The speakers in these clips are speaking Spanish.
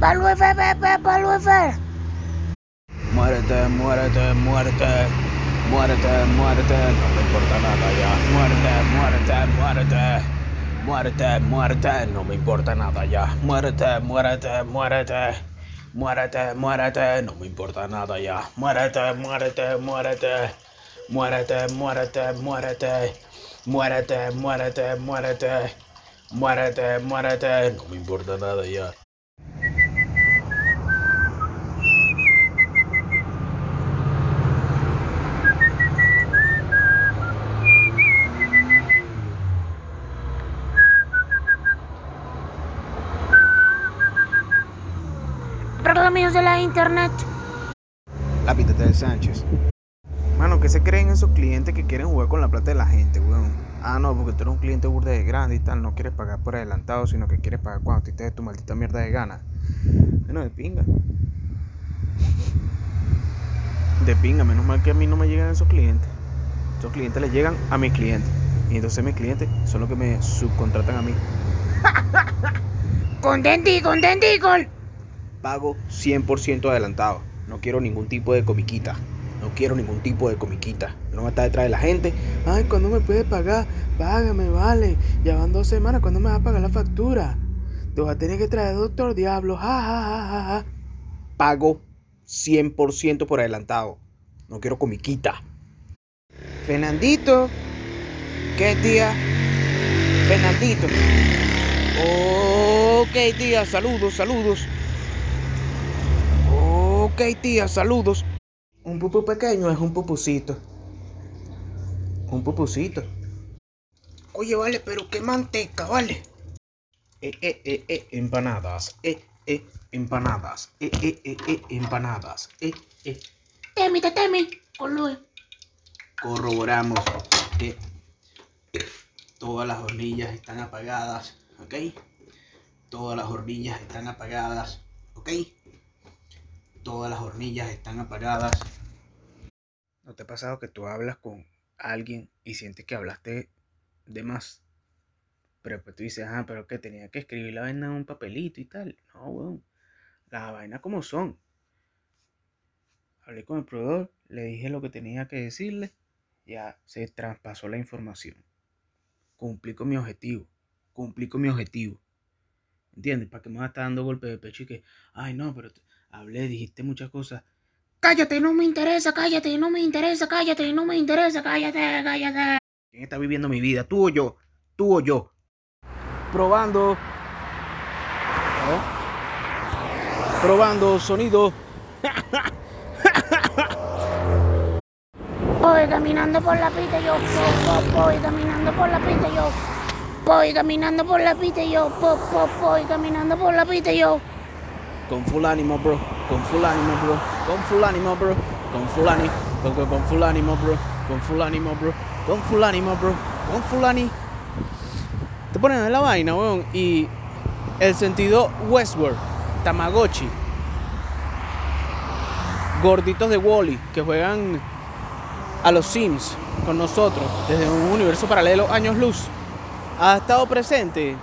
Paluefer, Pepe, Paluefer. Muérete, muérete, muérete. Muérete, muérete, no me importa nada ya. Muérete, muérete, muérete. Muérete, muérete, no me importa nada ya. Muérete, muérete, muérete. Muérete, muérete, no me importa nada ya. Muérete, muérete, muérete. Muérete, muérete, muérete. Muérete, muérete, muérete. Muérete, muérete, no me importa nada ya. Internet. La pítate de Sánchez. Mano, ¿qué se creen esos clientes que quieren jugar con la plata de la gente, weón? Ah, no, porque tú eres un cliente burda de grande y tal, no quieres pagar por adelantado, sino que quieres pagar cuando te des tu maldita mierda de gana. Bueno, de pinga. De pinga, menos mal que a mí no me llegan esos clientes. Esos clientes les llegan a mis clientes. Y entonces mis clientes son los que me subcontratan a mí. Contenti, contentico. Pago 100% adelantado. No quiero ningún tipo de comiquita. No quiero ningún tipo de comiquita. No me está detrás de la gente. Ay, ¿cuándo me puede pagar? Págame, vale. Ya van dos semanas. ¿Cuándo me va a pagar la factura? Te vas a tener que traer doctor diablo. Ja, ja, ja, ja. Pago 100% por adelantado. No quiero comiquita. Fernandito. ¿Qué tía? Fernandito. Ok, tía. Saludos, saludos. Ok, tía. Saludos. Un pupú pequeño es un pupusito. Un pupusito. Oye, vale, pero qué manteca, vale. Eh, eh, eh, eh, empanadas. Eh, eh, empanadas. Eh, eh, eh, eh, empanadas. Eh, eh. Temi, te temi. Luis. Corroboramos que todas las hornillas están apagadas, ¿ok? Todas las hornillas están apagadas, ¿ok? Todas las hornillas están apagadas. ¿No te ha pasado que tú hablas con alguien y sientes que hablaste de más? Pero después tú dices, ah, pero que tenía que escribir la vaina en un papelito y tal. No, weón. Las vainas como son. Hablé con el proveedor, le dije lo que tenía que decirle, ya se traspasó la información. Cumplí con mi objetivo. Cumplí con mi objetivo. ¿Entiendes? ¿Para qué me vas a estar dando golpes de pecho y que, ay, no, pero hablé, dijiste muchas cosas? Cállate, no me interesa, cállate, no me interesa, cállate, no me interesa, cállate, cállate. ¿Quién está viviendo mi vida? ¿Tú o yo? ¿Tú o yo? Probando. Probando sonido. Voy caminando por la pista yo, po, po, voy caminando por la pista yo. Voy caminando por la pista yo, po, po, voy caminando por la pista yo. Con full ánimo, bro. Con full ánimo, bro. Con full ánimo, bro. Con full ánimo. Con, con, full ánimo, bro. Con full ánimo, bro. Con full ánimo, bro. Con full ánimo. Te ponen en la vaina, weón. Y el sentido Westworld, Tamagotchi, gorditos de Wally que juegan a los Sims con nosotros desde un universo paralelo, años luz, ha estado presente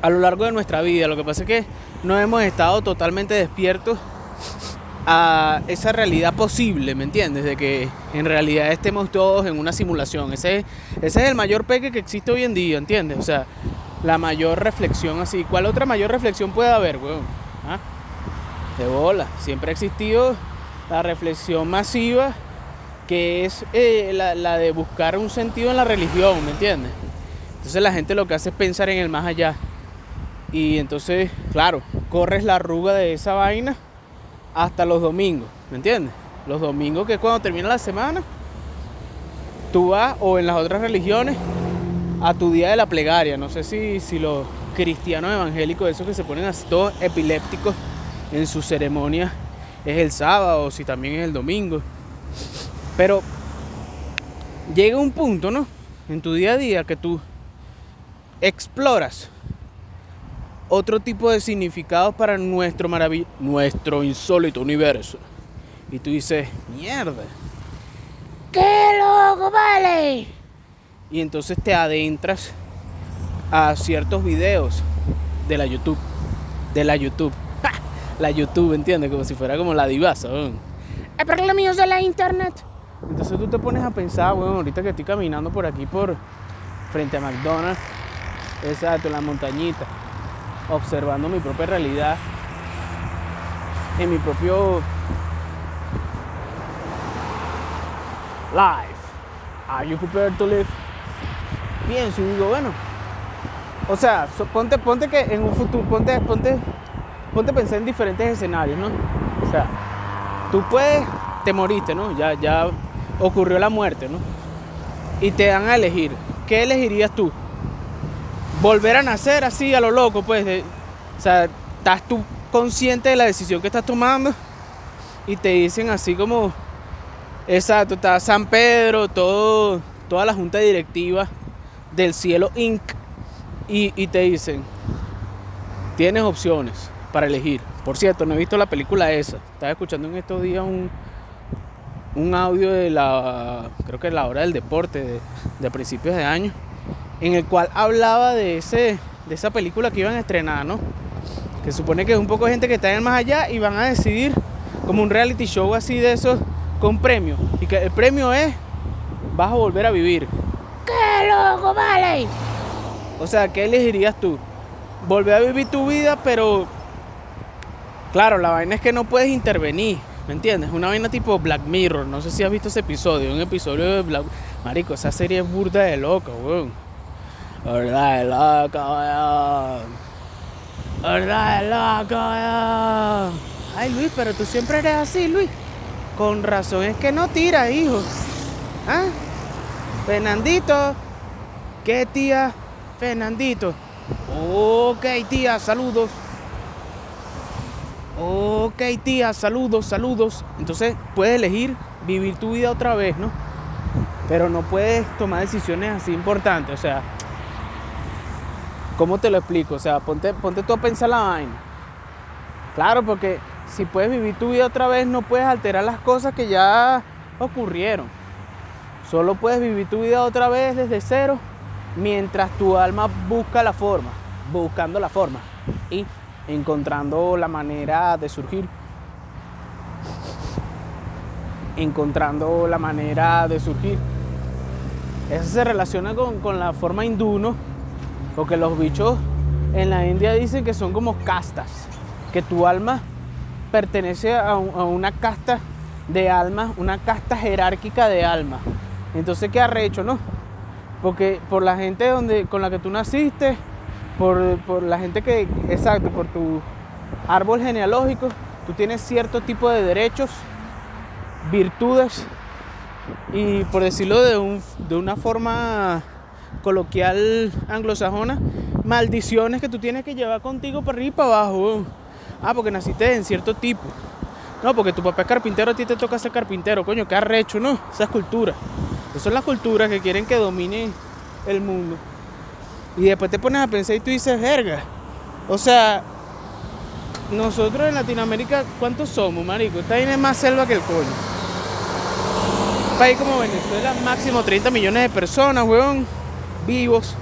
a lo largo de nuestra vida. Lo que pasa es que no hemos estado totalmente despiertos a esa realidad posible, ¿me entiendes? De que en realidad estemos todos en una simulación. Ese, es el mayor peque que existe hoy en día, ¿entiendes? O sea, la mayor reflexión así. ¿Cuál otra mayor reflexión puede haber, weón? ¿Ah? De bola. Siempre ha existido la reflexión masiva que es eh, la, la de buscar un sentido en la religión, ¿me entiendes? Entonces la gente lo que hace es pensar en el más allá. Y entonces, claro, corres la arruga de esa vaina hasta los domingos, ¿me entiendes? Los domingos que es cuando termina la semana, tú vas, o en las otras religiones, a tu día de la plegaria. No sé si, si los cristianos evangélicos, esos que se ponen así todos epilépticos en sus ceremonias, es el sábado o si también es el domingo. Pero llega un punto, ¿no? En tu día a día que tú exploras otro tipo de significados para nuestro marav nuestro insólito universo. Y tú dices, mierda. ¡Qué loco, vale! Y entonces te adentras a ciertos videos de la YouTube. De la YouTube. ¡Ja! la YouTube, ¿entiendes? Como si fuera como la divasa. Es porque lo mío es de la internet. Entonces tú te pones a pensar, weón, ahorita que estoy caminando por aquí, por frente a McDonald's, exacto, en la montañita, observando mi propia realidad, en mi propio life. Are you prepared to live? Pienso y digo, bueno, o sea, ponte, ponte que en un futuro, ponte, ponte, ponte a pensar en diferentes escenarios, ¿no? O sea, tú puedes, te moriste, ¿no? Ya, ya ocurrió la muerte, ¿no? Y te dan a elegir. ¿Qué elegirías tú? Volver a nacer así a lo loco, pues. de- o sea, estás tú consciente de la decisión que estás tomando y te dicen así como, exacto, está San Pedro, todo, toda la junta directiva del Cielo Inc. Y, y te dicen, tienes opciones para elegir. Por cierto, no he visto la película esa. Estaba escuchando en estos días un, un audio de la, creo que la hora del deporte de, de principios de año, en el cual hablaba de, ese, de esa película que iban a estrenar, ¿no? Que supone que es un poco de gente que está en el más allá y van a decidir como un reality show así de esos con premio. Y que el premio es, vas a volver a vivir. ¡Qué loco, vale! O sea, ¿qué elegirías tú? Volver a vivir tu vida, pero claro, la vaina es que no puedes intervenir, ¿me entiendes? Una vaina tipo Black Mirror, no sé si has visto ese episodio, un episodio de Black Marico, esa serie es burda de loca, weón. Verdad de loca, weón. Verdad de loca, weón. Ay, Luis, pero tú siempre eres así, Luis. Con razón es que no tira, hijo. ¿Ah? Fernandito. ¿Qué tía? Fernandito. Ok, tía, saludos. Ok, tía, saludos, saludos. Entonces puedes elegir vivir tu vida otra vez, ¿no? Pero no puedes tomar decisiones así importantes. O sea, ¿cómo te lo explico? O sea, ponte, ponte tú a pensar la vaina. Claro, porque si puedes vivir tu vida otra vez, no puedes alterar las cosas que ya ocurrieron. Solo puedes vivir tu vida otra vez desde cero mientras tu alma busca la forma, buscando la forma y encontrando la manera de surgir. Encontrando la manera de surgir. Eso se relaciona con, con la forma hindú, ¿no? Porque los bichos en la India dicen que son como castas, que tu alma pertenece a, un- a una casta de almas, una casta jerárquica de almas. Entonces, ¿qué arrecho, no? Porque por la gente donde, con la que tú naciste, por, por la gente que, exacto, por tu árbol genealógico, tú tienes cierto tipo de derechos, virtudes y, por decirlo de, un- de una forma coloquial anglosajona, maldiciones que tú tienes que llevar contigo para arriba y para abajo. Ah, porque naciste en cierto tipo. No, porque tu papá es carpintero, a ti te toca ser carpintero, coño, qué arrecho, ¿no? Esa es cultura. Esas son las culturas que quieren que dominen el mundo. Y después te pones a pensar y tú dices, verga. O sea, nosotros en Latinoamérica, ¿cuántos somos, marico? Esta es más selva que el coño. Un país como Venezuela, máximo 30 millones de personas, weón, vivos.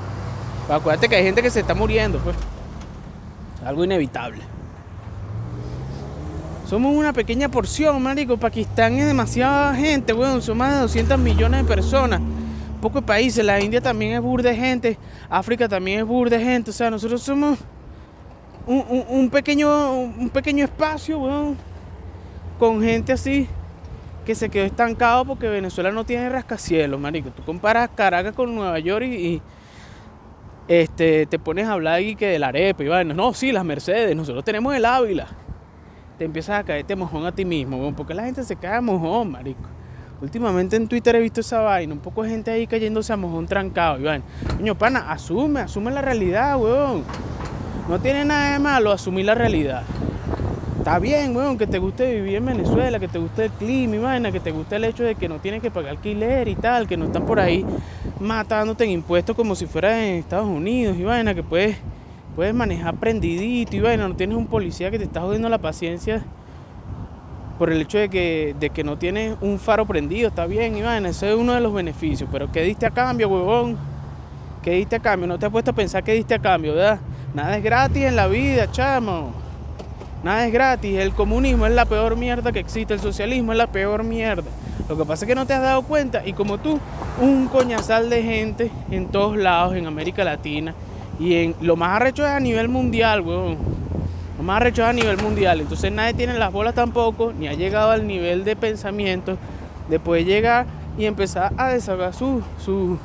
Pero acuérdate que hay gente que se está muriendo, pues. Algo inevitable. Somos una pequeña porción, marico. Pakistán es demasiada gente, weón. Son más de 200 millones de personas. Pocos países. La India también es burda de gente. África también es burda de gente. O sea, nosotros somos un, un- un pequeño, un pequeño espacio, weón. Con gente así que se quedó estancado porque Venezuela no tiene rascacielos, marico. Tú comparas Caracas con Nueva York y, este, te pones a hablar ahí que del arepa y vaina. No, sí, las Mercedes. Nosotros tenemos el Ávila te empiezas a caerte mojón a ti mismo, porque la gente se cae a mojón, marico. Últimamente en Twitter he visto esa vaina, un poco de gente ahí cayéndose a mojón trancado, Iván. Coño, pana, asume, asume la realidad, weón. No tiene nada de malo asumir la realidad. Está bien, weón, que te guste vivir en Venezuela, que te guste el clima y vaina, que te guste el hecho de que no tienes que pagar alquiler y tal, que no están por ahí matándote en impuestos como si fuera en Estados Unidos y vaina, que puedes puedes manejar prendidito y no tienes un policía que te está jodiendo la paciencia por el hecho de que, de que no tienes un faro prendido, está bien, vaina, ese es uno de los beneficios, pero ¿qué diste a cambio, huevón? ¿Qué diste a cambio? No te has puesto a pensar qué diste a cambio, ¿verdad? Nada es gratis en la vida, chamo. Nada es gratis. El comunismo es la peor mierda que existe. El socialismo es la peor mierda. Lo que pasa es que no te has dado cuenta. Y como tú, un coñazal de gente en todos lados, en América Latina. Y en lo más arrecho es a nivel mundial, weón. Lo más arrecho es a nivel mundial. Entonces nadie tiene las bolas tampoco, ni ha llegado al nivel de pensamiento de poder llegar y empezar a desahogar su, su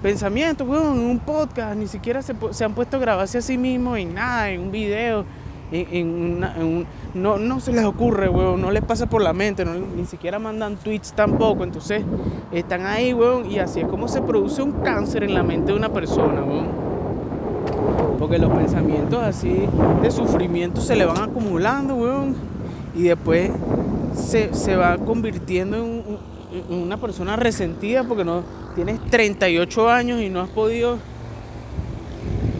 pensamiento, weón, en un podcast. Ni siquiera se, se han puesto a grabarse a sí mismos en nada, en un video. En, un- no, no se les ocurre, weón, no les pasa por la mente, no- ni siquiera mandan tweets tampoco. Entonces están ahí, weón, y así es como se produce un cáncer en la mente de una persona. Porque los pensamientos así de sufrimiento se le van acumulando. Y después se, se va convirtiendo en, en una persona resentida porque no tienes 38 años y no has podido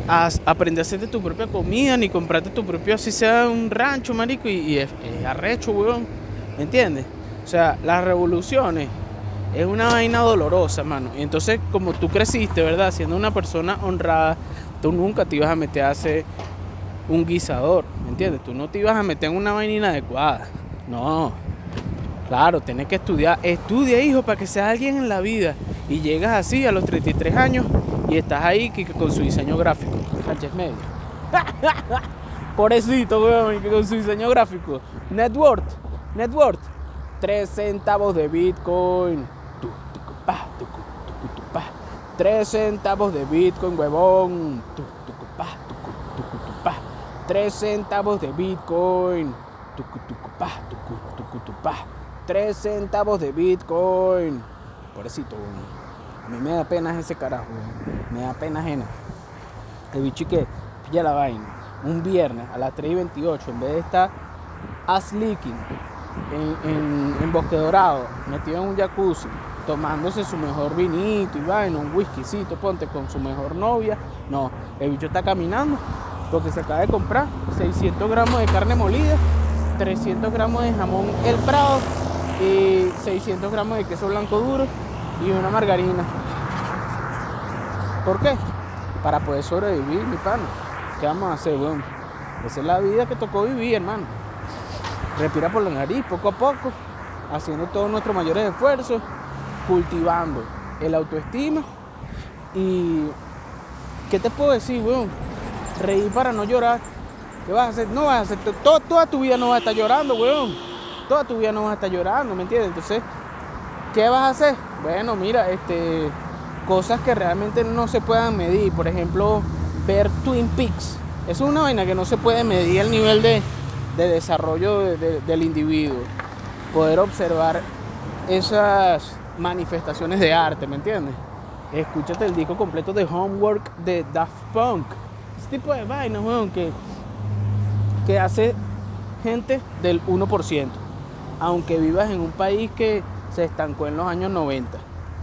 as- aprender a hacerte tu propia comida ni comprarte tu propio, así sea un rancho, marico. Y, es arrecho, weón. ¿Me entiendes? O sea, las revoluciones es una vaina dolorosa, mano. Y entonces, como tú creciste, ¿verdad? Siendo una persona honrada, tú nunca te ibas a meter a hacer un guisador, ¿me entiendes? Tú no te ibas a meter en una vaina inadecuada. No. Claro, tienes que estudiar. Estudia, hijo, para que seas alguien en la vida. Y llegas así a los 33 años y estás ahí que, con su diseño gráfico. Sánchez Medio. Pobrecito, weón, que con su diseño gráfico. Net worth, net worth. 3 centavos de Bitcoin. 3 centavos de Bitcoin, huevón. 3 centavos de Bitcoin. 3 centavos de Bitcoin. Pobrecito, weón. A mí me da pena ese carajo. Me da pena ajena. El bicho que pilla la vaina. Un viernes a las 3 y 28, en vez de estar ass leaking en, en, en Bosque Dorado, metido en un jacuzzi, tomándose su mejor vinito y vaina, un whiskycito, ponte con su mejor novia. No, el bicho está caminando porque se acaba de comprar 600 gramos de carne molida, 300 gramos de jamón El Prado, y 600 gramos de queso blanco duro y una margarina. ¿Por qué? Para poder sobrevivir, mi pana. ¿Qué vamos a hacer, weón? Esa es la vida que tocó vivir, hermano. Respira por la nariz, poco a poco, haciendo todos nuestros mayores esfuerzos, cultivando el autoestima y... ¿Qué te puedo decir, weón? Reír para no llorar. ¿Qué vas a hacer? No vas a hacer... to- toda tu vida no vas a estar llorando, weón. Toda tu vida no vas a estar llorando, ¿me entiendes? Entonces, ¿qué vas a hacer? Bueno, mira, este... Cosas que realmente no se puedan medir. Por ejemplo, ver Twin Peaks. Es una vaina que no se puede medir el nivel de, de desarrollo de- de- del individuo. Poder observar esas manifestaciones de arte, ¿me entiendes? Escúchate el disco completo de Homework de Daft Punk. Ese tipo de vainas, weón, que, que hace gente del 1%. Aunque vivas en un país que se estancó en los años 90.